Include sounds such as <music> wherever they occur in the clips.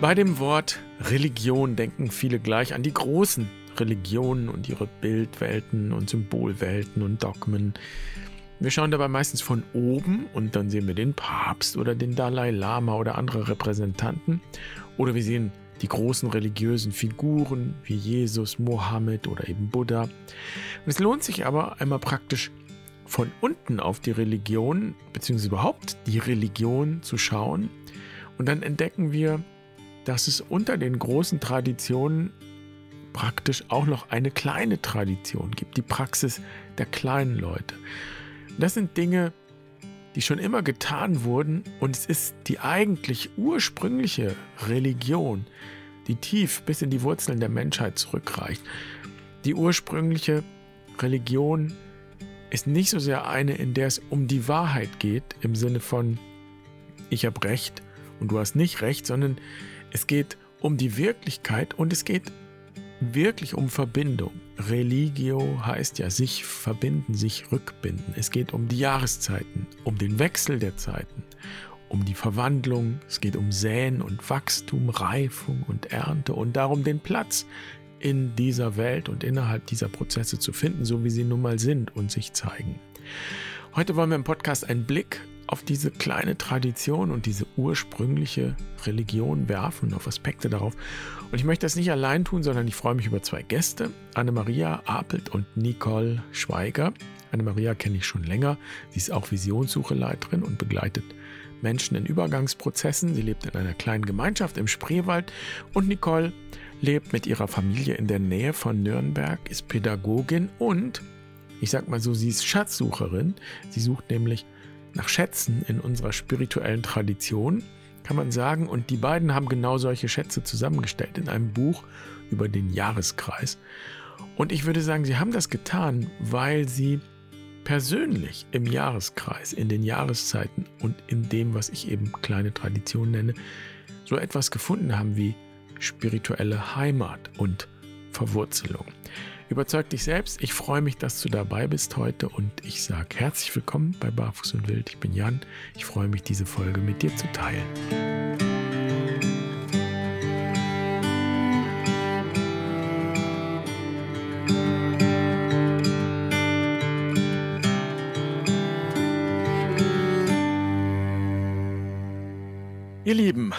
Bei dem Wort Religion denken viele gleich an die großen Religionen und ihre Bildwelten und Symbolwelten und Dogmen. Wir schauen dabei meistens von oben und dann sehen wir den Papst oder den Dalai Lama oder andere Repräsentanten. Oder wir sehen die großen religiösen Figuren wie Jesus, Mohammed oder eben Buddha. Und es lohnt sich aber einmal praktisch von unten auf die Religion, beziehungsweise überhaupt die Religion zu schauen. Und dann entdecken wir, dass es unter den großen Traditionen praktisch auch noch eine kleine Tradition gibt, die Praxis der kleinen Leute. Das sind Dinge, die schon immer getan wurden und es ist die eigentlich ursprüngliche Religion, die tief bis in die Wurzeln der Menschheit zurückreicht. Die ursprüngliche Religion ist nicht so sehr eine, in der es um die Wahrheit geht, im Sinne von ich habe Recht und du hast nicht Recht, sondern es geht um die Wirklichkeit und es geht wirklich um Verbindung. Religio heißt ja sich verbinden, sich rückbinden. Es geht um die Jahreszeiten, um den Wechsel der Zeiten, um die Verwandlung, es geht um Säen und Wachstum, Reifung und Ernte und darum den Platz in dieser Welt und innerhalb dieser Prozesse zu finden, so wie sie nun mal sind und sich zeigen. Heute wollen wir im Podcast einen Blick auf diese kleine Tradition und diese ursprüngliche Religion werfen, auf Aspekte darauf. Und ich möchte das nicht allein tun, sondern ich freue mich über zwei Gäste, Anne-Maria Apelt und Nicole Schweiger. Anne-Maria kenne ich schon länger. Sie ist auch Visionssucheleiterin und begleitet Menschen in Übergangsprozessen. Sie lebt in einer kleinen Gemeinschaft im Spreewald und Nicole lebt mit ihrer Familie in der Nähe von Nürnberg, ist Pädagogin und ich sag mal so, sie ist Schatzsucherin. Sie sucht nämlich nach Schätzen in unserer spirituellen Tradition, kann man sagen. Und die beiden haben genau solche Schätze zusammengestellt in einem Buch über den Jahreskreis. Und ich würde sagen, sie haben das getan, weil sie persönlich im Jahreskreis, in den Jahreszeiten und in dem, was ich eben kleine Tradition nenne, so etwas gefunden haben wie spirituelle Heimat und Verwurzelung. Überzeug dich selbst. Ich freue mich, dass du dabei bist heute und ich sage herzlich willkommen bei Barfuß und Wild. Ich bin Jan. Ich freue mich, diese Folge mit dir zu teilen. Ihr Lieben,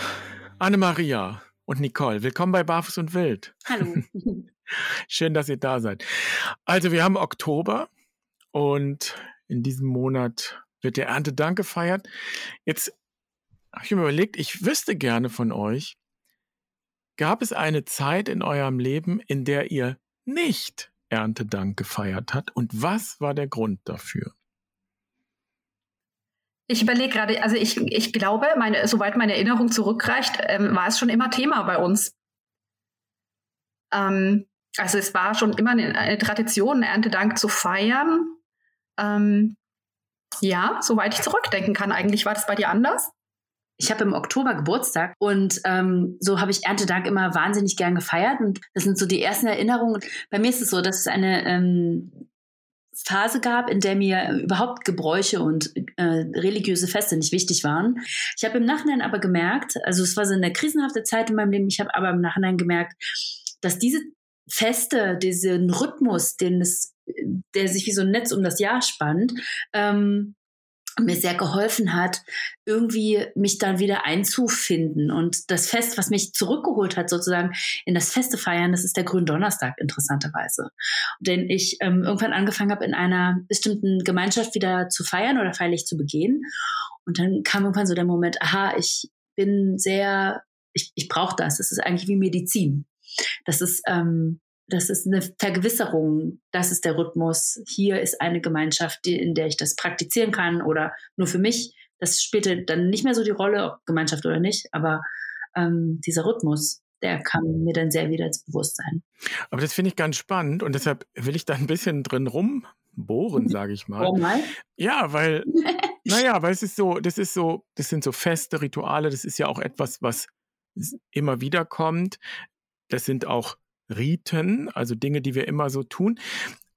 Anne-Maria und Nicole, willkommen bei Barfuß und Wild. Hallo. <laughs> Schön, dass ihr da seid. Also, wir haben Oktober und in diesem Monat wird der Erntedank gefeiert. Jetzt habe ich mir überlegt, ich wüsste gerne von euch, gab es eine Zeit in eurem Leben, in der ihr nicht Erntedank gefeiert habt? Und was war der Grund dafür? Ich überlege gerade, also ich, ich glaube, meine, soweit meine Erinnerung zurückreicht, ähm, war es schon immer Thema bei uns. Ähm, also es war schon immer eine, eine Tradition, Erntedank zu feiern. Ähm, ja, soweit ich zurückdenken kann. Eigentlich war das bei dir anders? Ich habe im Oktober Geburtstag und ähm, so habe ich Erntedank immer wahnsinnig gern gefeiert. Und das sind so die ersten Erinnerungen. Bei mir ist es so, dass es eine ähm, Phase gab, in der mir überhaupt Gebräuche und äh, religiöse Feste nicht wichtig waren. Ich habe im Nachhinein aber gemerkt, also es war so eine krisenhafte Zeit in meinem Leben, ich habe aber im Nachhinein gemerkt, dass diese Feste, diesen Rhythmus, den es, der sich wie so ein Netz um das Jahr spannt, ähm, mir sehr geholfen hat, irgendwie mich dann wieder einzufinden. Und das Fest, was mich zurückgeholt hat, sozusagen in das Feste feiern, das ist der Gründonnerstag, interessanterweise. Den ich ähm, irgendwann angefangen habe, in einer bestimmten Gemeinschaft wieder zu feiern oder feierlich zu begehen. Und dann kam irgendwann so der Moment, aha, ich bin sehr, ich, ich brauche das. Das ist eigentlich wie Medizin. Das ist, ähm, das ist eine Vergewisserung, das ist der Rhythmus. Hier ist eine Gemeinschaft, die, in der ich das praktizieren kann oder nur für mich. Das spielte dann nicht mehr so die Rolle, ob Gemeinschaft oder nicht, aber ähm, dieser Rhythmus, der kam mir dann sehr wieder ins Bewusstsein. Aber das finde ich ganz spannend und deshalb will ich da ein bisschen drin rumbohren, sage ich mal. Oh mal. Ja, weil, <laughs> naja, weil es ist so, das ist so, das sind so feste Rituale, das ist ja auch etwas, was immer wieder kommt. Das sind auch Riten, also Dinge, die wir immer so tun.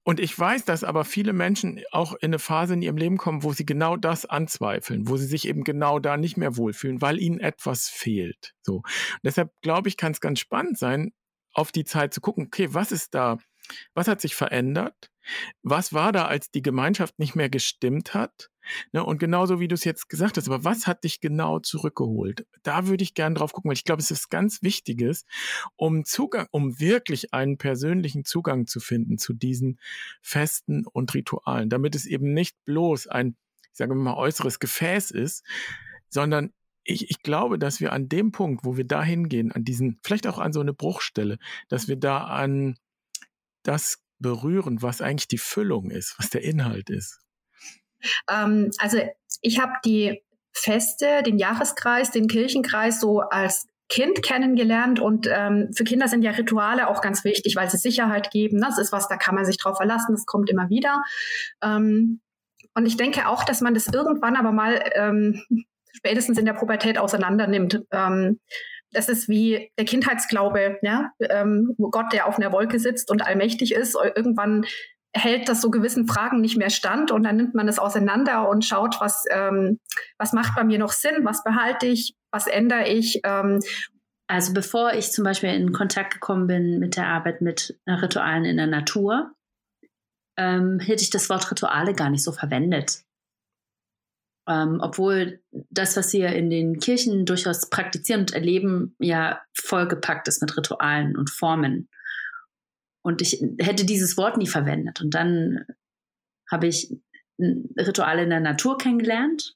Und ich weiß, dass aber viele Menschen auch in eine Phase in ihrem Leben kommen, wo sie genau das anzweifeln, wo sie sich eben genau da nicht mehr wohlfühlen, weil ihnen etwas fehlt. So. Und deshalb glaube ich, kann es ganz spannend sein, auf die Zeit zu gucken, okay, was ist da, was hat sich verändert? Was war da, als die Gemeinschaft nicht mehr gestimmt hat? Ne, und genauso wie du es jetzt gesagt hast, aber was hat dich genau zurückgeholt? Da würde ich gerne drauf gucken, weil ich glaube, es ist ganz Wichtiges, um Zugang, um wirklich einen persönlichen Zugang zu finden zu diesen Festen und Ritualen, damit es eben nicht bloß ein, ich sage mal, äußeres Gefäß ist, sondern ich, ich glaube, dass wir an dem Punkt, wo wir da hingehen, an diesen, vielleicht auch an so eine Bruchstelle, dass wir da an das berühren, was eigentlich die Füllung ist, was der Inhalt ist. Ähm, also ich habe die Feste, den Jahreskreis, den Kirchenkreis so als Kind kennengelernt und ähm, für Kinder sind ja Rituale auch ganz wichtig, weil sie Sicherheit geben. Das ist was, da kann man sich drauf verlassen, das kommt immer wieder. Ähm, und ich denke auch, dass man das irgendwann aber mal ähm, spätestens in der Pubertät auseinander nimmt. Ähm, das ist wie der Kindheitsglaube, ja, ähm, Gott, der auf einer Wolke sitzt und allmächtig ist. Irgendwann hält das so gewissen Fragen nicht mehr stand und dann nimmt man es auseinander und schaut, was, ähm, was macht bei mir noch Sinn, was behalte ich, was ändere ich. Ähm. Also bevor ich zum Beispiel in Kontakt gekommen bin mit der Arbeit mit Ritualen in der Natur, ähm, hätte ich das Wort Rituale gar nicht so verwendet. Ähm, obwohl das, was wir in den Kirchen durchaus praktizieren und erleben, ja vollgepackt ist mit Ritualen und Formen. Und ich hätte dieses Wort nie verwendet. Und dann habe ich Rituale in der Natur kennengelernt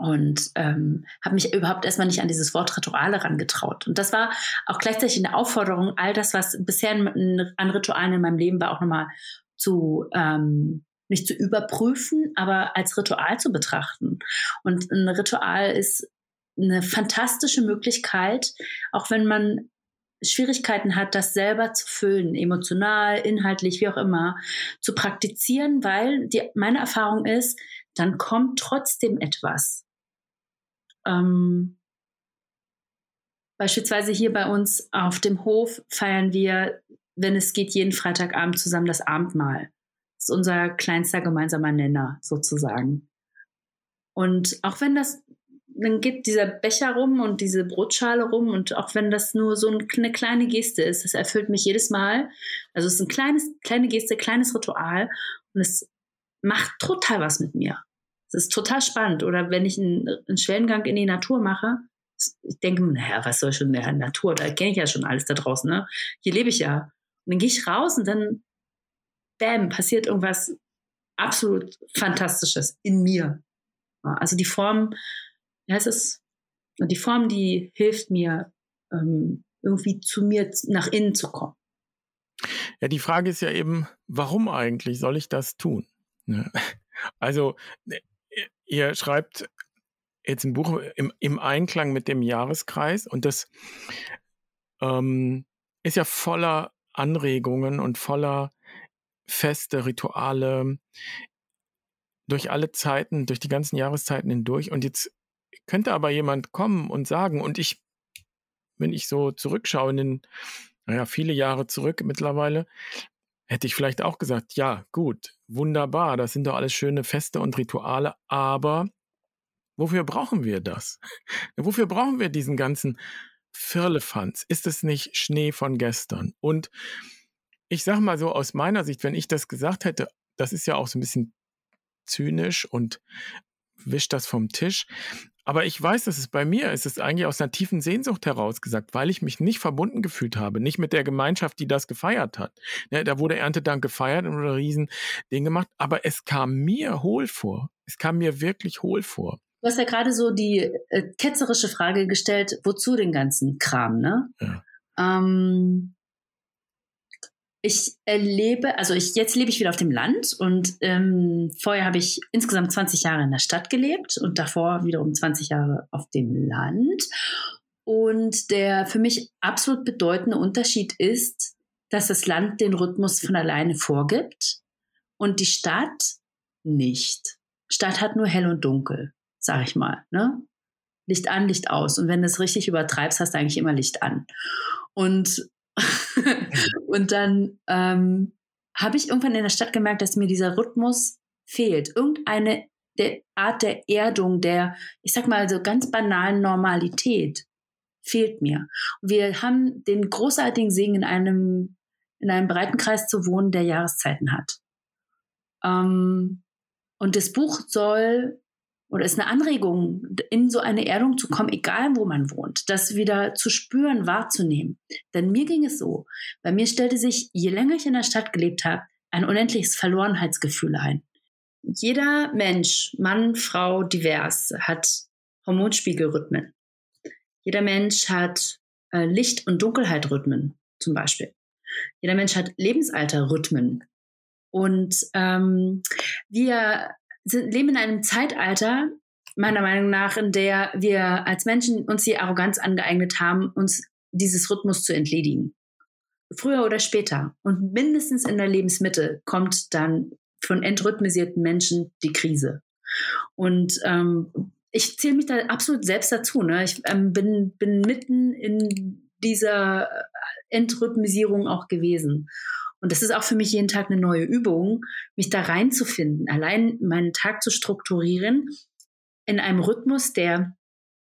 und ähm, habe mich überhaupt erstmal nicht an dieses Wort Rituale rangetraut. Und das war auch gleichzeitig eine Aufforderung, all das, was bisher an Ritualen in meinem Leben war, auch nochmal zu ähm, nicht zu überprüfen, aber als Ritual zu betrachten. Und ein Ritual ist eine fantastische Möglichkeit, auch wenn man Schwierigkeiten hat, das selber zu füllen, emotional, inhaltlich, wie auch immer, zu praktizieren, weil die, meine Erfahrung ist, dann kommt trotzdem etwas. Ähm, beispielsweise hier bei uns auf dem Hof feiern wir, wenn es geht, jeden Freitagabend zusammen das Abendmahl. Ist unser kleinster gemeinsamer Nenner sozusagen. Und auch wenn das dann geht dieser Becher rum und diese Brotschale rum und auch wenn das nur so eine kleine Geste ist, das erfüllt mich jedes Mal. Also es ist ein kleines, kleine Geste, kleines Ritual und es macht total was mit mir. Es ist total spannend. Oder wenn ich einen, einen Schwellengang in die Natur mache, ich denke, naja, was soll schon in der Natur? Da kenne ich ja schon alles da draußen, ne? Hier lebe ich ja. Und dann gehe ich raus und dann, bam, passiert irgendwas absolut Fantastisches in mir. Also die Form ja, es ist die Form, die hilft mir, ähm, irgendwie zu mir nach innen zu kommen. Ja, die Frage ist ja eben, warum eigentlich soll ich das tun? Ne? <laughs> Also, ne, ihr schreibt jetzt im Buch im, im Einklang mit dem Jahreskreis und das ähm, ist ja voller Anregungen und voller Feste, Rituale durch alle Zeiten, durch die ganzen Jahreszeiten hindurch. Und jetzt könnte aber jemand kommen und sagen, und ich, wenn ich so zurückschaue in den, naja, viele Jahre zurück mittlerweile, hätte ich vielleicht auch gesagt, ja, gut, wunderbar, das sind doch alles schöne Feste und Rituale, aber wofür brauchen wir das? <laughs> wofür brauchen wir diesen ganzen Firlefanz? Ist es nicht Schnee von gestern? Und ich sage mal so aus meiner Sicht, wenn ich das gesagt hätte, das ist ja auch so ein bisschen zynisch und wischt das vom Tisch. Aber ich weiß, dass es bei mir ist, es ist eigentlich aus einer tiefen Sehnsucht heraus gesagt, weil ich mich nicht verbunden gefühlt habe, nicht mit der Gemeinschaft, die das gefeiert hat. Ja, da wurde Erntedank gefeiert und ein Riesending gemacht, aber es kam mir hohl vor. Es kam mir wirklich hohl vor. Du hast ja gerade so die äh, ketzerische Frage gestellt, wozu den ganzen Kram, ne? Ja. Ähm, ich erlebe, also ich, jetzt lebe ich wieder auf dem Land und ähm, vorher habe ich insgesamt 20 Jahre in der Stadt gelebt und davor wiederum 20 Jahre auf dem Land. Und der für mich absolut bedeutende Unterschied ist, dass das Land den Rhythmus von alleine vorgibt und die Stadt nicht. Stadt hat nur hell und dunkel, sag ich mal. Ne? Licht an, Licht aus. Und wenn du es richtig übertreibst, hast du eigentlich immer Licht an. Und <laughs> und dann ähm, habe ich irgendwann in der Stadt gemerkt, dass mir dieser Rhythmus fehlt. Irgendeine der Art der Erdung, der, ich sag mal, so ganz banalen Normalität fehlt mir. wir haben den großartigen Segen, in einem, in einem breiten Kreis zu wohnen, der Jahreszeiten hat. Ähm, und das Buch soll oder ist eine Anregung, in so eine Erdung zu kommen, egal wo man wohnt, das wieder zu spüren, wahrzunehmen. Denn mir ging es so. Bei mir stellte sich, je länger ich in der Stadt gelebt habe, ein unendliches Verlorenheitsgefühl ein. Jeder Mensch, Mann, Frau, divers, hat Hormonspiegelrhythmen. Jeder Mensch hat äh, Licht- und Dunkelheitrhythmen zum Beispiel. Jeder Mensch hat Lebensalterrhythmen. Und ähm, wir leben in einem Zeitalter, meiner Meinung nach, in der wir als Menschen uns die Arroganz angeeignet haben, uns dieses Rhythmus zu entledigen. Früher oder später und mindestens in der Lebensmitte kommt dann von entrhythmisierten Menschen die Krise. Und ähm, ich zähle mich da absolut selbst dazu. Ne? Ich ähm, bin, bin mitten in dieser Entrhythmisierung auch gewesen. Und das ist auch für mich jeden Tag eine neue Übung, mich da reinzufinden, allein meinen Tag zu strukturieren in einem Rhythmus, der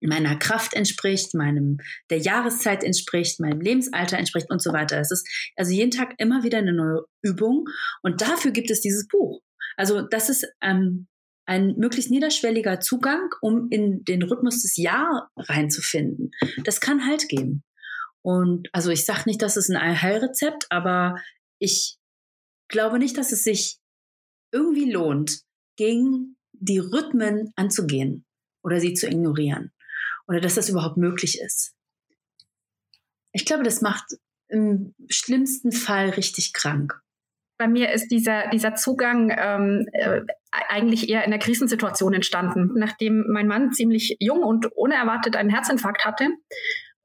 meiner Kraft entspricht, meinem der Jahreszeit entspricht, meinem Lebensalter entspricht und so weiter. Es ist also jeden Tag immer wieder eine neue Übung und dafür gibt es dieses Buch. Also das ist ähm, ein möglichst niederschwelliger Zugang, um in den Rhythmus des Jahr reinzufinden. Das kann Halt geben. Und also ich sage nicht, dass es ein Heilrezept, aber ich glaube nicht, dass es sich irgendwie lohnt, gegen die Rhythmen anzugehen oder sie zu ignorieren oder dass das überhaupt möglich ist. Ich glaube, das macht im schlimmsten Fall richtig krank. Bei mir ist dieser, dieser Zugang ähm, äh, eigentlich eher in der Krisensituation entstanden, nachdem mein Mann ziemlich jung und unerwartet einen Herzinfarkt hatte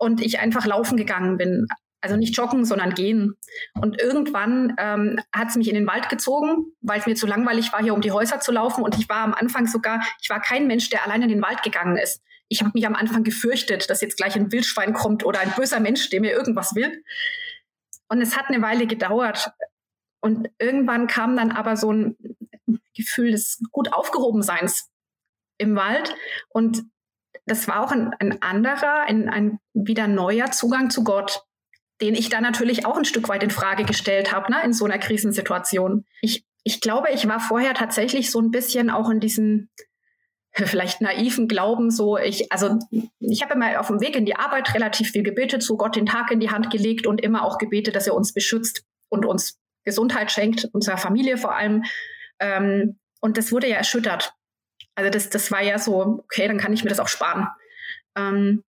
und ich einfach laufen gegangen bin. Also nicht joggen, sondern gehen. Und irgendwann ähm, hat es mich in den Wald gezogen, weil es mir zu langweilig war, hier um die Häuser zu laufen. Und ich war am Anfang sogar, ich war kein Mensch, der allein in den Wald gegangen ist. Ich habe mich am Anfang gefürchtet, dass jetzt gleich ein Wildschwein kommt oder ein böser Mensch, der mir irgendwas will. Und es hat eine Weile gedauert. Und irgendwann kam dann aber so ein Gefühl des gut Aufgehobenseins im Wald. Und das war auch ein, ein anderer, ein, ein wieder neuer Zugang zu Gott den ich da natürlich auch ein Stück weit in Frage gestellt habe, ne, in so einer Krisensituation. Ich, ich glaube, ich war vorher tatsächlich so ein bisschen auch in diesem vielleicht naiven Glauben so, ich, also ich habe immer auf dem Weg in die Arbeit relativ viel gebetet, so Gott den Tag in die Hand gelegt und immer auch gebetet, dass er uns beschützt und uns Gesundheit schenkt, unserer Familie vor allem. Ähm, und das wurde ja erschüttert. Also das, das war ja so, okay, dann kann ich mir das auch sparen. Ähm,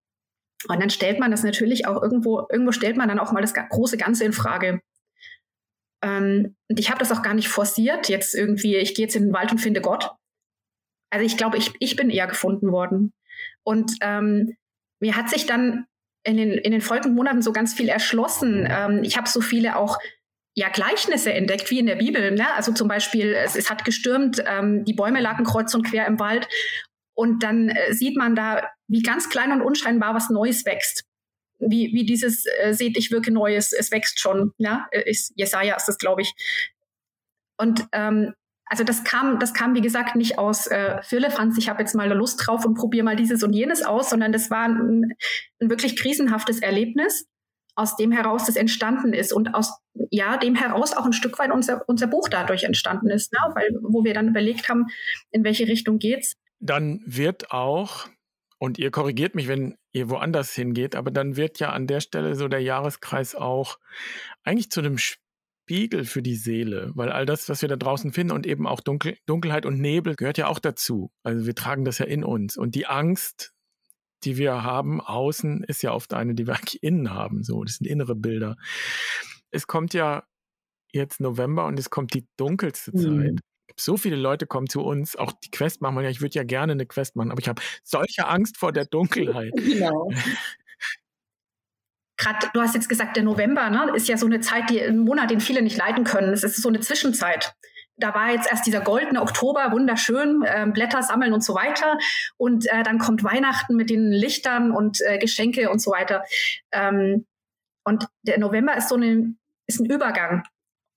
und dann stellt man das natürlich auch irgendwo, irgendwo stellt man dann auch mal das große Ganze in Frage. Ähm, und ich habe das auch gar nicht forciert, jetzt irgendwie, ich gehe jetzt in den Wald und finde Gott. Also ich glaube, ich, ich bin eher gefunden worden. Und ähm, mir hat sich dann in den, in den folgenden Monaten so ganz viel erschlossen. Ähm, ich habe so viele auch ja, Gleichnisse entdeckt, wie in der Bibel. Ne? Also zum Beispiel, es, es hat gestürmt, ähm, die Bäume lagen kreuz und quer im Wald und dann äh, sieht man da, wie ganz klein und unscheinbar was Neues wächst. Wie, wie dieses äh, seht, ich wirke Neues, es wächst schon. Äh, ist, Jesaja ist das, glaube ich. Und ähm, also das kam, das kam wie gesagt nicht aus äh, Firlefanz, ich habe jetzt mal Lust drauf und probiere mal dieses und jenes aus, sondern das war ein, ein wirklich krisenhaftes Erlebnis, aus dem heraus das entstanden ist und aus ja dem heraus auch ein Stück weit unser, unser Buch dadurch entstanden ist, ne? weil wo wir dann überlegt haben, in welche Richtung geht's dann wird auch, und ihr korrigiert mich, wenn ihr woanders hingeht, aber dann wird ja an der Stelle so der Jahreskreis auch eigentlich zu einem Spiegel für die Seele, weil all das, was wir da draußen finden und eben auch Dunkel, Dunkelheit und Nebel gehört ja auch dazu. Also wir tragen das ja in uns. Und die Angst, die wir haben außen, ist ja oft eine, die wir eigentlich innen haben. So, das sind innere Bilder. Es kommt ja jetzt November und es kommt die dunkelste mhm. Zeit so viele Leute kommen zu uns, auch die Quest machen wir ja, ich würde ja gerne eine Quest machen, aber ich habe solche Angst vor der Dunkelheit. <laughs> Genau. Gerade, du hast jetzt gesagt, der November ne, ist ja so eine Zeit, die, ein Monat, den viele nicht leiden können. Es ist so eine Zwischenzeit da war jetzt erst dieser goldene Oktober, wunderschön, äh, Blätter sammeln und so weiter. Und äh, dann kommt Weihnachten mit den Lichtern und äh, Geschenke und so weiter. Ähm, und der November ist so eine, ist ein Übergang.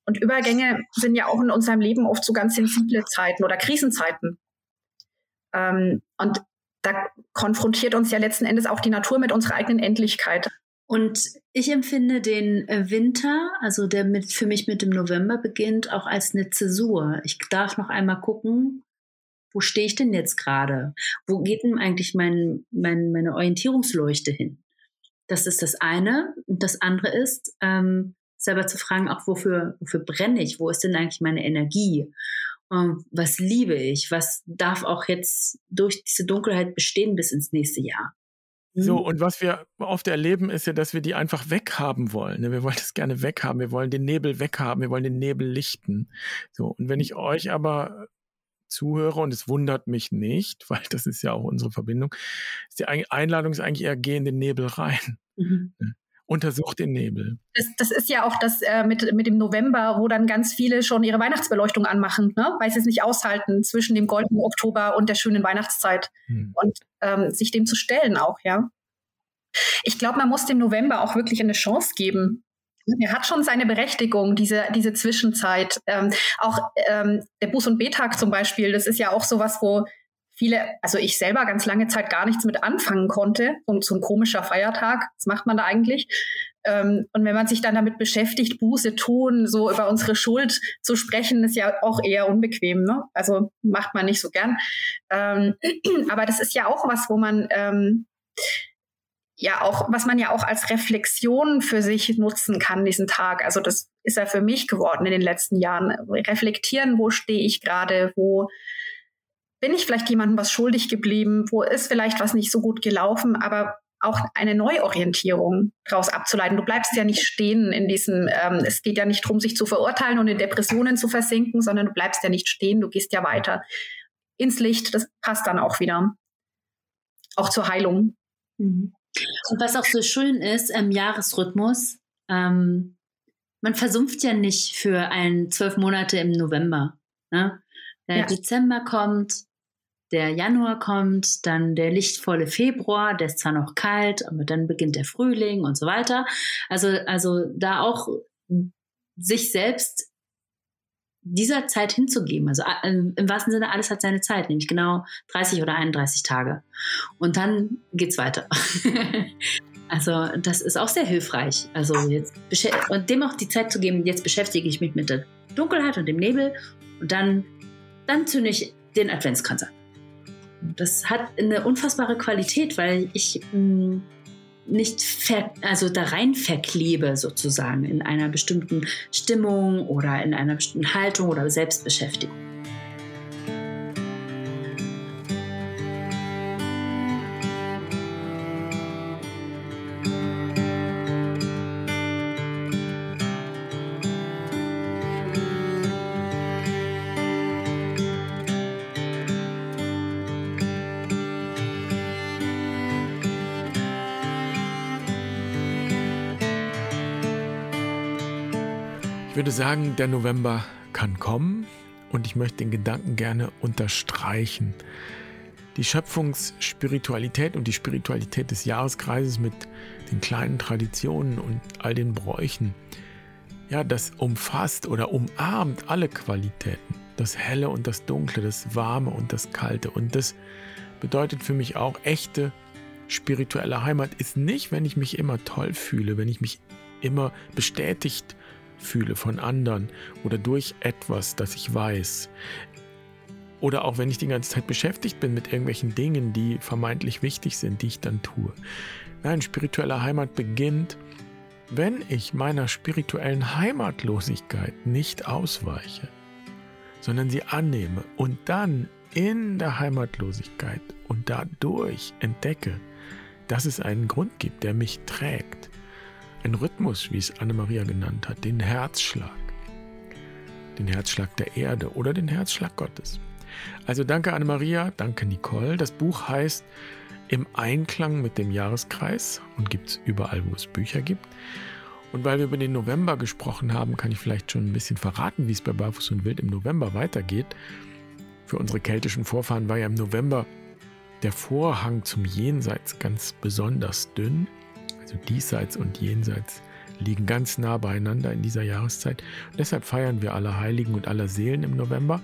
Und Übergänge sind ja auch in unserem Leben oft so ganz sensible Zeiten oder Krisenzeiten. Ähm, und da konfrontiert uns ja letzten Endes auch die Natur mit unserer eigenen Endlichkeit. Und ich empfinde den äh, Winter, also der mit, für mich mit dem November beginnt, auch als eine Zäsur. Ich darf noch einmal gucken, wo stehe ich denn jetzt gerade? Wo geht denn eigentlich mein, mein, meine Orientierungsleuchte hin? Das ist das eine. Und das andere ist, ähm, selber zu fragen, auch wofür, wofür brenne ich? Wo ist denn eigentlich meine Energie? Und was liebe ich? Was darf auch jetzt durch diese Dunkelheit bestehen bis ins nächste Jahr? So, mhm. und was wir oft erleben, ist ja, dass wir die einfach weghaben wollen. Ne? Wir wollen das gerne weghaben. Wir wollen den Nebel weghaben. Wir wollen den Nebel lichten. So, und wenn ich euch aber zuhöre, und es wundert mich nicht, <laughs> weil das ist ja auch unsere Verbindung, ist die Einladung ist eigentlich eher, geh in den Nebel rein. Mhm. Untersucht den Nebel. Das, das ist ja auch das äh, mit, mit dem November, wo dann ganz viele schon ihre Weihnachtsbeleuchtung anmachen, ne? weil sie es nicht aushalten zwischen dem goldenen Oktober und der schönen Weihnachtszeit. Hm. Und ähm, sich dem zu stellen auch, ja. Ich glaube, man muss dem November auch wirklich eine Chance geben. Er hat schon seine Berechtigung, diese, diese Zwischenzeit. Ähm, auch ähm, der Buß- und Betag zum Beispiel, das ist ja auch sowas, wo viele, also ich selber ganz lange Zeit gar nichts mit anfangen konnte. Und so ein komischer Feiertag, was macht man da eigentlich? Ähm, und wenn man sich dann damit beschäftigt, Buße tun, so über unsere Schuld zu sprechen, ist ja auch eher unbequem. Ne? Also macht man nicht so gern. Ähm, <clears throat> aber das ist ja auch was, wo man ähm, ja auch, was man ja auch als Reflexion für sich nutzen kann, diesen Tag. Also das ist ja für mich geworden in den letzten Jahren. Reflektieren, wo stehe ich gerade, wo bin ich vielleicht jemandem was schuldig geblieben, wo ist vielleicht was nicht so gut gelaufen, aber auch eine Neuorientierung daraus abzuleiten. Du bleibst ja nicht stehen in diesem, ähm, es geht ja nicht darum, sich zu verurteilen und in Depressionen zu versinken, sondern du bleibst ja nicht stehen, du gehst ja weiter ins Licht. Das passt dann auch wieder. Auch zur Heilung. Mhm. Und was auch so schön ist im Jahresrhythmus, ähm, man versumpft ja nicht für ein zwölf Monate im November. Ne? Der ja. Dezember kommt, der Januar kommt, dann der lichtvolle Februar, der ist zwar noch kalt, aber dann beginnt der Frühling und so weiter. Also, also da auch sich selbst dieser Zeit hinzugeben. Also äh, im wahrsten Sinne, alles hat seine Zeit, nämlich genau 30 oder 31 Tage. Und dann geht's weiter. <laughs> also das ist auch sehr hilfreich. Also jetzt und dem auch die Zeit zu geben, jetzt beschäftige ich mich mit der Dunkelheit und dem Nebel und dann, dann zünde ich den Adventskranz an. Das hat eine unfassbare Qualität, weil ich mh, mm, nicht also da rein verklebe sozusagen in einer bestimmten Stimmung oder in einer bestimmten Haltung oder Selbstbeschäftigung. Sagen, der November kann kommen und ich möchte den Gedanken gerne unterstreichen. Die Schöpfungsspiritualität und die Spiritualität des Jahreskreises mit den kleinen Traditionen und all den Bräuchen, ja, das umfasst oder umarmt alle Qualitäten. Das Helle und das Dunkle, das Warme und das Kalte. Und das bedeutet für mich auch, echte spirituelle Heimat ist nicht, wenn ich mich immer toll fühle, wenn ich mich immer bestätigt fühle von anderen oder durch etwas, das ich weiß. Oder auch wenn ich die ganze Zeit beschäftigt bin mit irgendwelchen Dingen, die vermeintlich wichtig sind, die ich dann tue. Nein, spirituelle Heimat beginnt, wenn ich meiner spirituellen Heimatlosigkeit nicht ausweiche, sondern sie annehme und dann in der Heimatlosigkeit und dadurch entdecke, dass es einen Grund gibt, der mich trägt, ein Rhythmus, wie es Anne-Maria genannt hat, den Herzschlag. Den Herzschlag der Erde oder den Herzschlag Gottes. Also danke Anne-Maria, danke Nicole. Das Buch heißt Im Einklang mit dem Jahreskreis und gibt es überall, wo es Bücher gibt. Und weil wir über den November gesprochen haben, kann ich vielleicht schon ein bisschen verraten, wie es bei Barfuß und Wild im November weitergeht. Für unsere keltischen Vorfahren war ja im November der Vorhang zum Jenseits ganz besonders dünn also diesseits und jenseits liegen ganz nah beieinander in dieser Jahreszeit. Und deshalb feiern wir alle Heiligen und aller Seelen im November.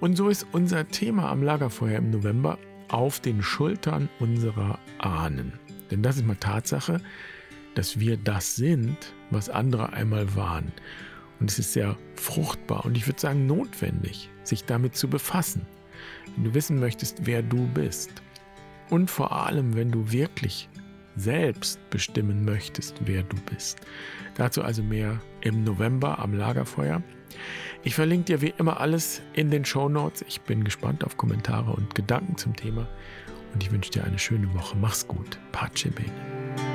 Und so ist unser Thema am Lagerfeuer im November auf den Schultern unserer Ahnen. Denn das ist mal Tatsache, dass wir das sind, was andere einmal waren. Und es ist sehr fruchtbar und ich würde sagen notwendig, sich damit zu befassen, wenn du wissen möchtest, wer du bist. Und vor allem, wenn du wirklich selbst bestimmen möchtest, wer du bist. Dazu also mehr im November am Lagerfeuer. Ich verlinke dir wie immer alles in den Show Notes. Ich bin gespannt auf Kommentare und Gedanken zum Thema und ich wünsche dir eine schöne Woche. Mach's gut. Pace bene.